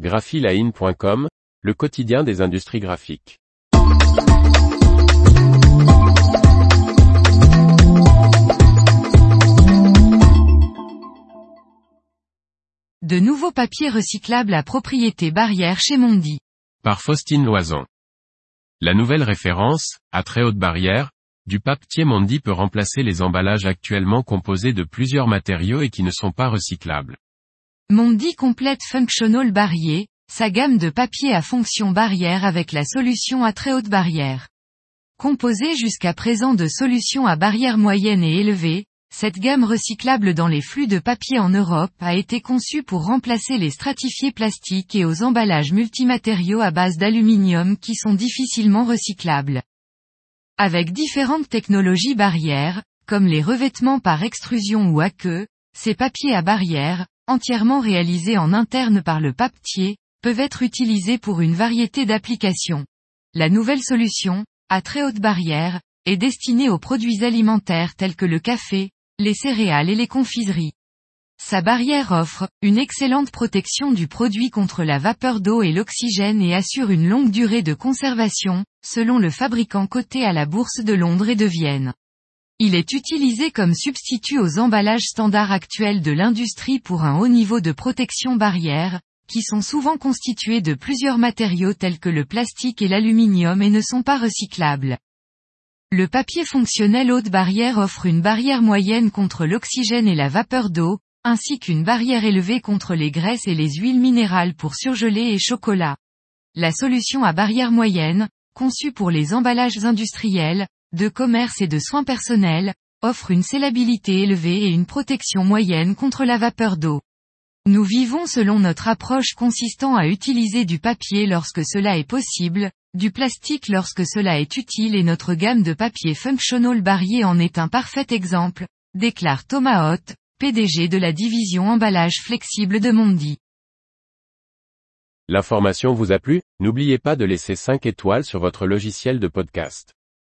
graphiline.com, le quotidien des industries graphiques. De nouveaux papiers recyclables à propriété barrière chez Mondi. Par Faustine Loison. La nouvelle référence, à très haute barrière, du papier Mondi peut remplacer les emballages actuellement composés de plusieurs matériaux et qui ne sont pas recyclables. Mondi complète Functional Barrier, sa gamme de papier à fonction barrière avec la solution à très haute barrière. Composée jusqu'à présent de solutions à barrière moyenne et élevée, cette gamme recyclable dans les flux de papier en Europe a été conçue pour remplacer les stratifiés plastiques et aux emballages multimatériaux à base d'aluminium qui sont difficilement recyclables. Avec différentes technologies barrières, comme les revêtements par extrusion ou à queue, ces papiers à barrière, entièrement réalisés en interne par le papetier, peuvent être utilisés pour une variété d'applications. La nouvelle solution, à très haute barrière, est destinée aux produits alimentaires tels que le café, les céréales et les confiseries. Sa barrière offre une excellente protection du produit contre la vapeur d'eau et l'oxygène et assure une longue durée de conservation, selon le fabricant coté à la Bourse de Londres et de Vienne. Il est utilisé comme substitut aux emballages standards actuels de l'industrie pour un haut niveau de protection barrière, qui sont souvent constitués de plusieurs matériaux tels que le plastique et l'aluminium et ne sont pas recyclables. Le papier fonctionnel haute barrière offre une barrière moyenne contre l'oxygène et la vapeur d'eau, ainsi qu'une barrière élevée contre les graisses et les huiles minérales pour surgelés et chocolat. La solution à barrière moyenne, conçue pour les emballages industriels, de commerce et de soins personnels, offre une scellabilité élevée et une protection moyenne contre la vapeur d'eau. Nous vivons selon notre approche consistant à utiliser du papier lorsque cela est possible, du plastique lorsque cela est utile et notre gamme de papier Functional Barrier en est un parfait exemple, déclare Thomas Hott, PDG de la division emballage flexible de Mondi. L'information vous a plu? N'oubliez pas de laisser 5 étoiles sur votre logiciel de podcast.